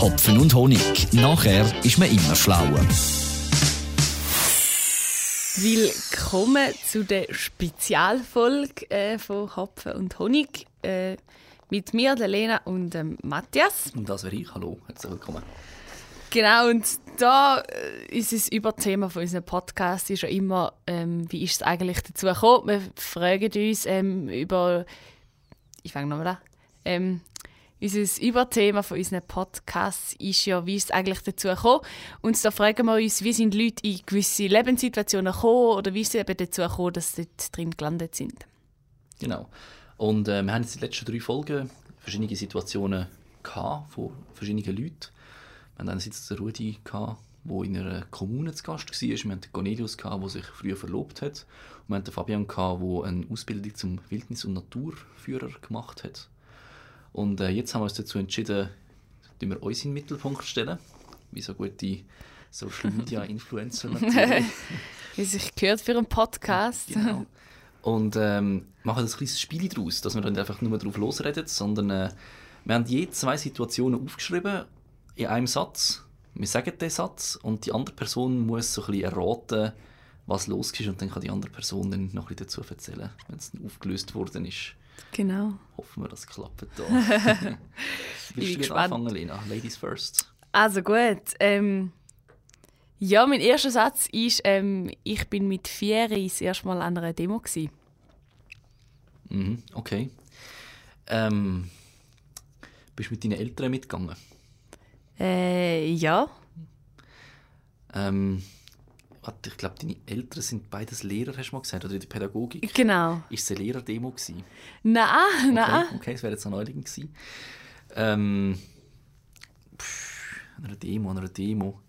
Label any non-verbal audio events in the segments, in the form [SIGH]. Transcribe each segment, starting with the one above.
Hopfen und Honig. Nachher ist man immer schlauer. Willkommen zu der Spezialfolge äh, von Hopfen und Honig. Äh, mit mir, der Lena und ähm, Matthias. Und das wäre ich. Hallo, herzlich willkommen. Genau, und da äh, ist das Überthema von unserem Podcast ist ja immer, ähm, wie ist es eigentlich dazu gekommen? Wir fragen uns ähm, über, ich fange nochmal an, ähm, unser Überthema von unserem Podcast ist ja, wie es eigentlich dazu gekommen? Und da fragen wir uns, wie sind Leute in gewisse Lebenssituationen gekommen oder wie ist es eben dazu gekommen, dass sie dort drin gelandet sind? Genau. Und äh, wir haben jetzt in den letzten drei Folgen verschiedene Situationen gehabt, von verschiedenen Leuten. Wir hatten einerseits den Rudi, der in einer Kommune zu Gast war. Wir hatten den Cornelius, der sich früher verlobt hat. Und wir hatten den Fabian, der eine Ausbildung zum Wildnis- und Naturführer gemacht hat. Und äh, jetzt haben wir uns dazu entschieden, dass wir uns in den Mittelpunkt stellen. Wie so gute Social Media [LAUGHS] Influencer [LAUGHS] natürlich. Wie sich gehört für einen Podcast. Genau. Und ähm, machen ein kleines Spiel daraus, dass wir dann einfach nur darauf losreden, sondern äh, wir haben je zwei Situationen aufgeschrieben in einem Satz. Wir sagen den Satz und die andere Person muss so ein bisschen erraten, was los ist und dann kann die andere Person dann noch ein bisschen dazu erzählen, wenn es aufgelöst worden ist. Genau. Hoffen wir, das klappt da. [LAUGHS] Willst du gespannt. anfangen, Lena? Ladies first. Also gut. Ähm, ja, mein erster Satz ist, ähm, ich bin mit vier das erste Mal an einer Demo. Gewesen. Mhm, okay. Ähm, bist du mit deinen Eltern mitgegangen? Äh, ja. Ähm, warte, ich glaube, deine Eltern sind beides Lehrer, hast du mal gesagt, oder in der Pädagogik? Genau. Ist es eine Lehrerdemo Nein, okay, nein. Okay, das wäre jetzt noch neulich gewesen. Ähm, pff, an einer Demo, an einer Demo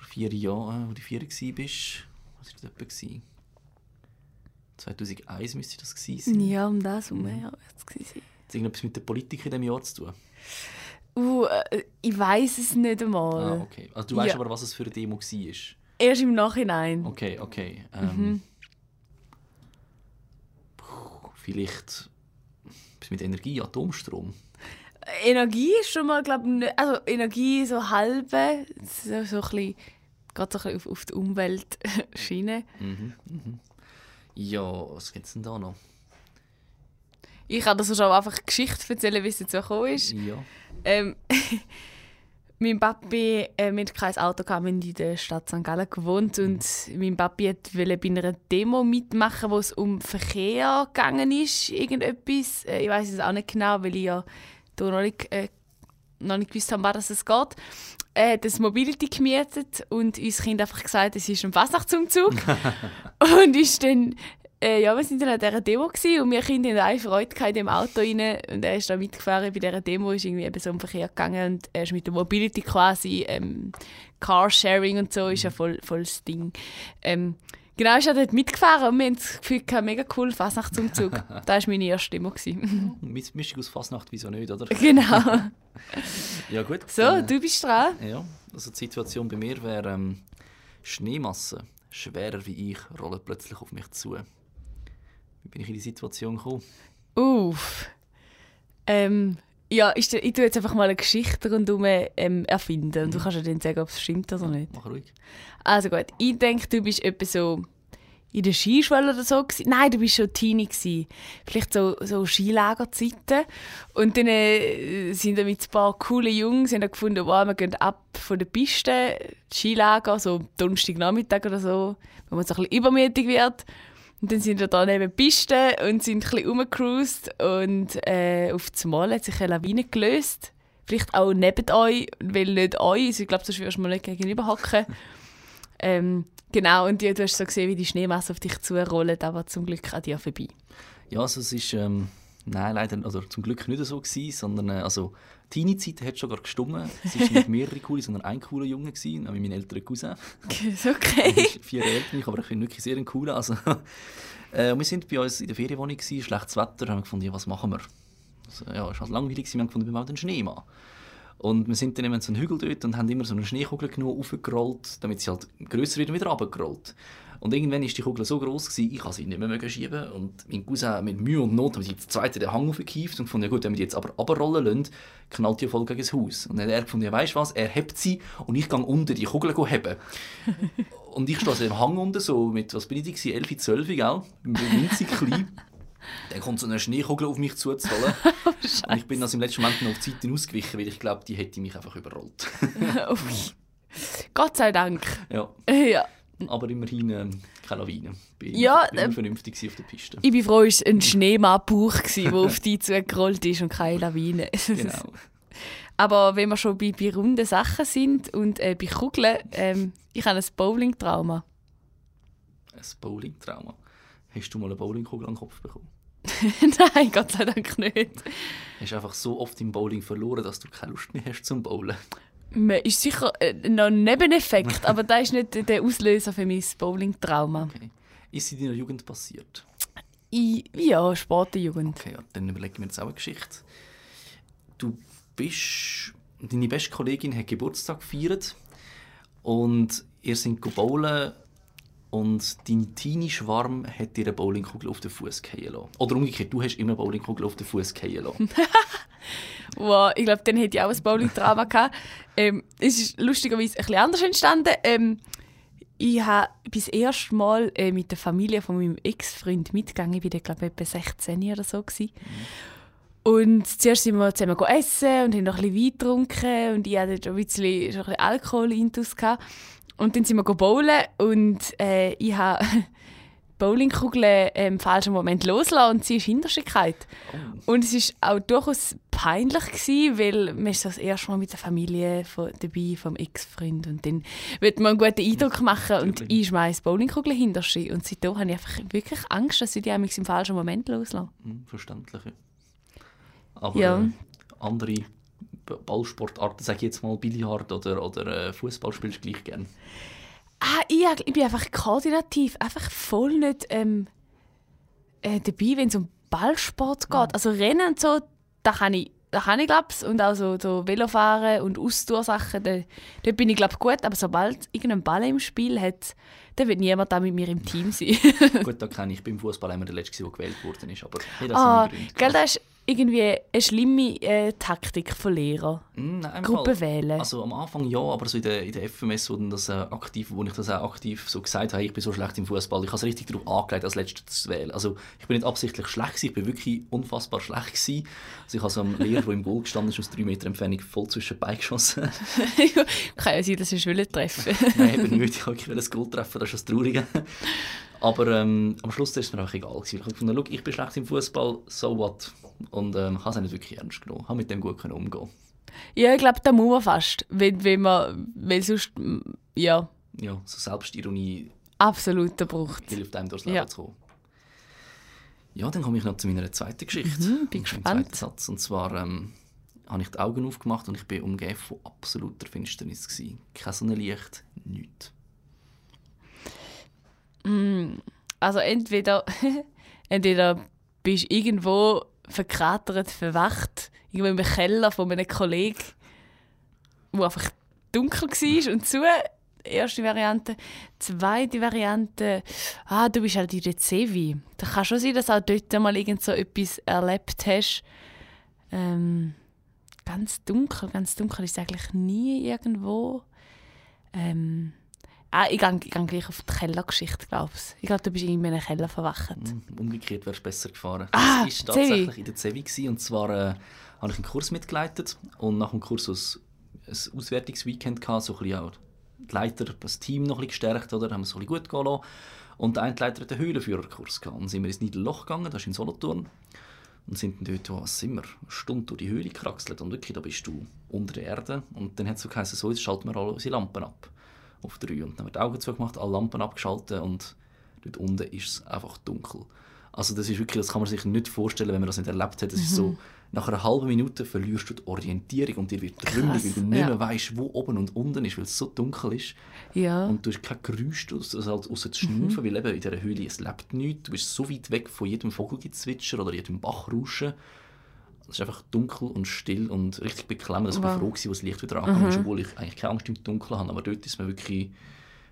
vier Jahren, wo du vier warst, was war das etwa? 2001 müsste das gewesen sein. Ja, um das herum mhm. ja, es gewesen. Hat irgendetwas mit der Politik in diesem Jahr zu tun? Uh, äh, ich weiß es nicht einmal. Ah, okay. Also du weißt ja. aber, was es für eine Demo war? Erst im Nachhinein. Okay, okay. Ähm, mhm. Vielleicht mit Energie, Atomstrom? Energie ist schon mal, glaube ich, also Energie so halbe, so, so ein bisschen gerade so auf, auf die Umweltschiene. Mhm, mhm. Ja, was gibt es denn da noch? Ich kann das schon einfach Geschichte erzählen, wie es dazu gekommen ist. Ja. Ähm, [LAUGHS] mein Papi, äh, mit kein Auto kam in der Stadt St. Gallen gewohnt und mein Papi wollte bei einer Demo mitmachen, wo es um Verkehr gegangen ist, irgendetwas. Äh, ich weiß es auch nicht genau, weil ich ja da noch nicht, äh, noch nicht gewusst habe, was es geht er hat das Mobility gemietet und uns Kind einfach gesagt, es ist ein Fasnachtsumzug. [LAUGHS] und ist dann, äh, ja, wir sind dann an dieser Demo gewesen, und wir Kinder hatten eine Freude in dem Auto rein und er ist da mitgefahren bei dieser Demo, ist irgendwie eben so im Verkehr gegangen und er ist mit der Mobility quasi, ähm, Carsharing und so, ist ja voll, voll das Ding. Ähm, Genau, ist er dort mitgefahren und wir haben das Gefühl, gehabt, mega cool, Fasnachtsumzug. [LAUGHS] das war meine erste Stimme. Mischung aus Fasnacht, wieso nicht, oder? [LAUGHS] Genau. [LAUGHS] ja gut. So, äh, du bist dran. Ja, also die Situation bei mir wäre, ähm, Schneemassen, schwerer wie ich, rollen plötzlich auf mich zu. Wie bin ich in die Situation gekommen? Uff. Ähm, ja, ich, ich tue jetzt einfach mal eine Geschichte rundherum ähm, erfinden. Und du mhm. kannst ja dann sagen, ob es stimmt oder nicht. Mach ruhig. Also gut, ich denke, du bist etwa so in der Skischule oder so gewesen. Nein, du bist schon Teenie gewesen. Vielleicht so, so Skilagerzeiten. Und dann äh, sind da mit ein paar coole Jungs haben gefunden, wow, wir gehen ab von der Piste, Skilager, so Donnerstagnachmittag oder so, wenn man so ein bisschen übermütig wird. Und dann sind wir da neben der Piste und sind ein bisschen rumgecruised und äh, auf das Mal hat sich eine Lawine gelöst. Vielleicht auch neben euch, weil nicht euch, also ich glaube, sonst würdest du mal nicht gegenüber hocken. [LAUGHS] ähm, genau, und du hast so gesehen, wie die Schneemasse auf dich zurollen, aber zum Glück an dir vorbei. Ja, also es ist, ähm, nein, leider, also zum Glück nicht so gewesen, sondern, äh, also Teenie-Zeit hat schon gar gestummen. Es war nicht mehrere coole, sondern ein cooler Junge, gewesen, nämlich mein älterer Cousin. [LAUGHS] okay. Vier älter aber ich bin wirklich sehr ein cooler. Also, [LAUGHS] äh, wir waren bei uns in der Ferienwohnung, gewesen, schlechtes Wetter, haben gefunden, ja, was machen wir? Also, ja, es war halt langweilig, wir haben gefunden, wir machen einen Schneemann. Und wir sind dann immer so einen Hügel dort und haben immer so eine Schneekugel genommen, aufgerollt, damit sie halt grösser wird und wieder runtergerollt. Und irgendwann war die Kugel so groß, gewesen, ich sie nicht mehr schieben. Und mein Cousin mit Mühe und Not haben sie den zweiten den Hang aufgekieft und gefunden, ja gut, wenn wir die jetzt aber runterrollen lassen, knallt die voll gegen das Haus. Und dann hat er gefunden, ja weißt du was, er hebt sie und ich gehe unter die Kugel heben. [LAUGHS] und ich stehe also im Hang unten, so mit, was bin ich, gewesen, 11, 12, gell? Winzig klein. Dann kommt so eine Schneekugel auf mich zuzufallen. [LAUGHS] Oh, und ich bin also im letzten Moment noch auf die Seite ausgewichen, weil ich glaube, die hätte mich einfach überrollt. [LAUGHS] Gott sei Dank. ja, Ja. Aber immerhin ähm, keine Lawine. Bin, Ja, bin ähm, vernünftig auf der Piste. Ich bin froh, es war ein Schneemann-Bauch, der auf dich zugerollt ist und keine Lawine. [LAUGHS] Genau. Aber wenn wir schon bei, bei runden Sachen sind und äh, bei Kugeln, ähm, ich habe ein Bowling-Trauma. Ein Bowling-Trauma. Hast du mal eine Bowlingkugel an den Kopf bekommen? [LAUGHS] Nein, Gott sei Dank nicht. Hast du einfach so oft im Bowling verloren, dass du keine Lust mehr hast zum Bowlen? Man ist sicher äh, noch ein Nebeneffekt, [LAUGHS] aber das ist nicht der Auslöser für mein Bowling-Trauma. Okay. Ist es in deiner Jugend passiert? Ich- Ja, Sportjugend. Okay, ja, dann überlegen wir jetzt auch eine Geschichte. Du bist... Deine beste Kollegin hat Geburtstag gefeiert und ihr seid go bowlen und dein Teenie-Schwarm hat dir eine Bowlingkugel auf den Fuß fallen lassen. Oder umgekehrt, du hast immer eine Bowlingkugel auf den Fuß fallen lassen. [LAUGHS] Wow, ich glaube, dann hätte ich auch ein Bowling-Trauma gehabt. Ähm, es ist lustigerweise ein bisschen anders entstanden. Ähm, ich habe bis erste Mal äh, mit der Familie von meinem Ex-Freund mitgegangen. Ich war glaube ich, etwa 16 oder so. Gewesen. Und zuerst sind wir zusammen essen und haben noch ein bisschen Wein getrunken. Und ich hatte schon ein bisschen, schon ein bisschen Alkohol-Intus. Und dann sind wir bowlen und äh, ich habe [LAUGHS] die Bowlingkugel äh, im falschen Moment losgelassen und sie ist hinter sich gefallen. Und es war auch durchaus peinlich, gewesen, weil man ist das erste Mal mit der Familie von, dabei, vom Ex-Freund. Und dann wird man einen guten Eindruck machen und ich schmeiße Bowlingkugel hinter sich. Und seitdem habe ich einfach wirklich Angst, dass ich die im falschen Moment loslasse. Hm, verständlich. ja. Aber Ja. äh, andere Ballsportarten, sage ich jetzt mal Billard oder, oder äh, Fußball spielst du gleich gerne. Ah, ich, ich bin einfach koordinativ, einfach voll nicht ähm, äh, dabei, wenn es um Ballsport geht. Also Rennen und so, da kann ich, da kann ich glaub's. Und auch so, so Velofahren und Ausdauersachen, da, da bin ich glaub gut. Aber sobald irgendein Ball im Spiel hat, dann wird niemand da mit mir im Team sein. Gut, da kenne ich beim Fußball immer der Letzte, der gewählt worden ist. Aber jeder ah, seine Gründe. gell, das ist irgendwie eine schlimme äh, Taktik von Lehrern. Mm, nein, im Gruppe Fall- wählen. Also am Anfang ja, aber so in der, in der FMS, wo, das, äh, aktiv, wo ich das auch aktiv so gesagt habe, ich bin so schlecht im Fußball, ich habe es richtig darauf angelegt, als letztes zu wählen. Also ich bin nicht absichtlich schlecht gewesen, ich bin wirklich unfassbar schlecht gewesen. Also ich habe so einem Lehrer, der im Goal gestanden ist, aus drei Meter Entfernung voll zwischen die Beine geschossen. [LAUGHS] kann ja sein, dass ich Schwelle treffen. Nein, eben nicht, ich wollte das Goal treffen, das ist das Traurige. Aber ähm, am Schluss ist es mir auch egal. gewesen. Ich habe «Schau, ich bin schlecht im Fußball, so what. Und ähm, habe es auch nicht wirklich ernst genommen, habe mit dem gut können umgehen. Ja, ich glaube, da muss man fast. Wenn, wenn man, weil sonst, ja, Ja, so Selbstironie absolut Bruch. hilft einem durchs Leben Ja. zu kommen. Ja, dann komme ich noch zu meiner zweiten Geschichte. Mhm, bin gespannt. zweiten Satz. Und zwar ähm, habe ich die Augen aufgemacht und ich bin umgeben von absoluter Finsternis. Gewesen. Kein Sonnenlicht, nichts. Also entweder, [LAUGHS] entweder bist du irgendwo verkratert, verwacht, irgendwo im Keller von einem Kollegen, wo einfach dunkel war und zu. Erste Variante. Zweite Variante, ah, du bist halt in der Zevi. Da kann schon sein, dass du auch dort mal irgend so etwas erlebt hast. Ähm, ganz dunkel, ganz dunkel ist es eigentlich nie irgendwo. Ähm, ah, ich gehe, ich gehe gleich auf die Kellergeschichte, glaube ich. Ich glaube, du bist in einem Keller verwacht. Hm, Umgekehrt wärst du besser gefahren. Ah, das war tatsächlich in der Zevi. Gewesen. Und zwar äh, habe ich einen Kurs mitgeleitet und nach dem Kurs aus, ein Auswertungsweekend gehabt, so ein bisschen auch die Leiter, das Team noch ein bisschen gestärkt, oder? haben wir es ein bisschen gut gehen lassen. Und der eine Leiter hat einen Höhlenführerkurs gehabt. Und dann sind wir ins Niederloch gegangen, das ist in Solothurn. Und sind dann dort, oh, was sind wir, eine Stunde durch die Höhle gekraxelt. Und wirklich, da bist du unter der Erde. Und dann hat es so geheißen, so, jetzt schalten wir alle unsere Lampen ab. Auf drei. Und dann haben wir die Augen zugemacht, alle Lampen abgeschaltet und dort unten ist es einfach dunkel. Also das ist wirklich, das kann man sich nicht vorstellen, wenn man das nicht erlebt hat. Das ist so, nach einer halben Minute verlierst du die Orientierung und dir wird trümmelig, weil du nicht ja. mehr weißt, wo oben und unten ist, weil es so dunkel ist. Ja. Und du hast kein Geräusch, aus- also halt außer das Schnaufen, weil eben in dieser Höhle es lebt nichts. Du bist so weit weg von jedem Vogelgezwitscher oder jedem Bachrauschen. Es ist einfach dunkel und still und richtig beklemmend. Also ich war froh, als das Licht wieder angegangen ist, obwohl ich eigentlich keine Angst im Dunkeln habe. Aber dort ist mir wirklich...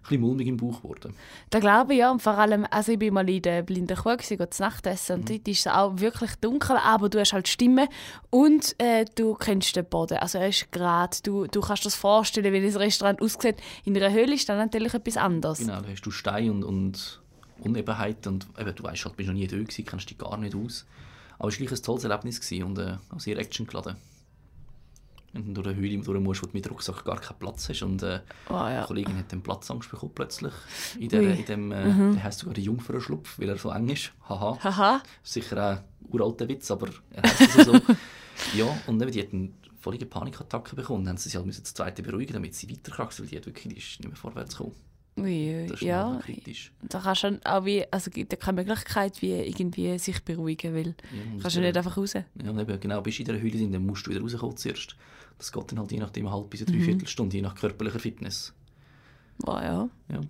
Ich bisschen mulmig im Bauch geworden. Da glaube ich ja. Und vor allem, also ich bin mal in der blinden Kuh gewesen, zu Nacht essen und Mhm. dort ist es auch wirklich dunkel, aber du hast halt Stimme und äh, du kennst den Boden. Also er ist gerade, du, du kannst dir das vorstellen, wie das Restaurant aussieht. In einer Höhle ist dann natürlich etwas anderes. Genau, da hast du Stein und, und Unebenheiten und eben, du weißt halt, du bist noch nie da gewesen, kennst dich gar nicht aus. Aber es war gleich ein tolles Erlebnis gewesen und äh, auch sehr actiongeladen. Wenn du durch eine Höhle durch musst, wo du mit Rucksack gar keinen Platz hast und äh, Oh, ja. Die Kollegin hat dann Platzangst bekommen plötzlich. In, der, in dem, äh, der heisst sogar der Jungfrauenschlupf, weil er so eng ist. Haha. Haha. Sicher ein uralter Witz, aber er heißt also so. [LAUGHS] ja, und eben, die hat eine völlige Panikattacke bekommen. Dann haben sie sich halt das zweite beruhigen, damit sie weiterkriegt, weil die hat wirklich die ist nicht mehr vorwärts gekommen. Ui, Das ist ja. kritisch. Da kannst du auch wie, also gibt ja keine Möglichkeit, wie irgendwie sich beruhigen, weil Ja, kannst du nicht einfach raus. Ja, eben, genau, bist du in dieser Höhle drin, dann musst du wieder rauskommen zuerst. Das geht dann halt je nachdem eine halbe bis eine Mhm. Dreiviertelstunde, je nach körperlicher Fitness. Oh, ja. Ja.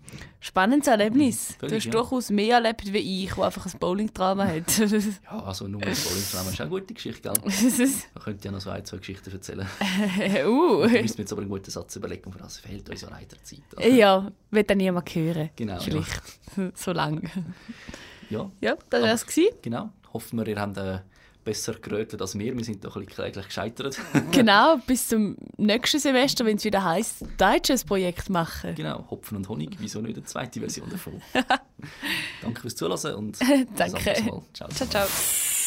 Spannendes Erlebnis. Völlig, du hast ja. durchaus mehr erlebt wie ich, der einfach ein Bowling-Drama hat. [LAUGHS] ja, also nur das Bowling-Drama ist auch eine gute Geschichte, gell? [LAUGHS] Man könnte ja noch so ein, zwei Geschichten erzählen. [LAUGHS] uh. Wir müssen jetzt aber einen guten Satz überlegen, für das fehlt uns ja leider Zeit. Also, Ja, wird dann niemand hören. Genau, ja. Vielleicht. so lang. ja, Ja, das war es. genau. Hoffen wir, ihr habt äh, besser gerötet als wir. Wir sind doch ein bisschen kläglich gescheitert. [LAUGHS] Genau, bis zum nächsten Semester, wenn es wieder heisst, deutsches Projekt machen. genau, Hopfen und Honig. Wieso nicht eine zweite Version davon? [LAUGHS] Danke fürs Zuhören und [LAUGHS] bis Danke. anderes Mal. Ciao. Ciao, ciao.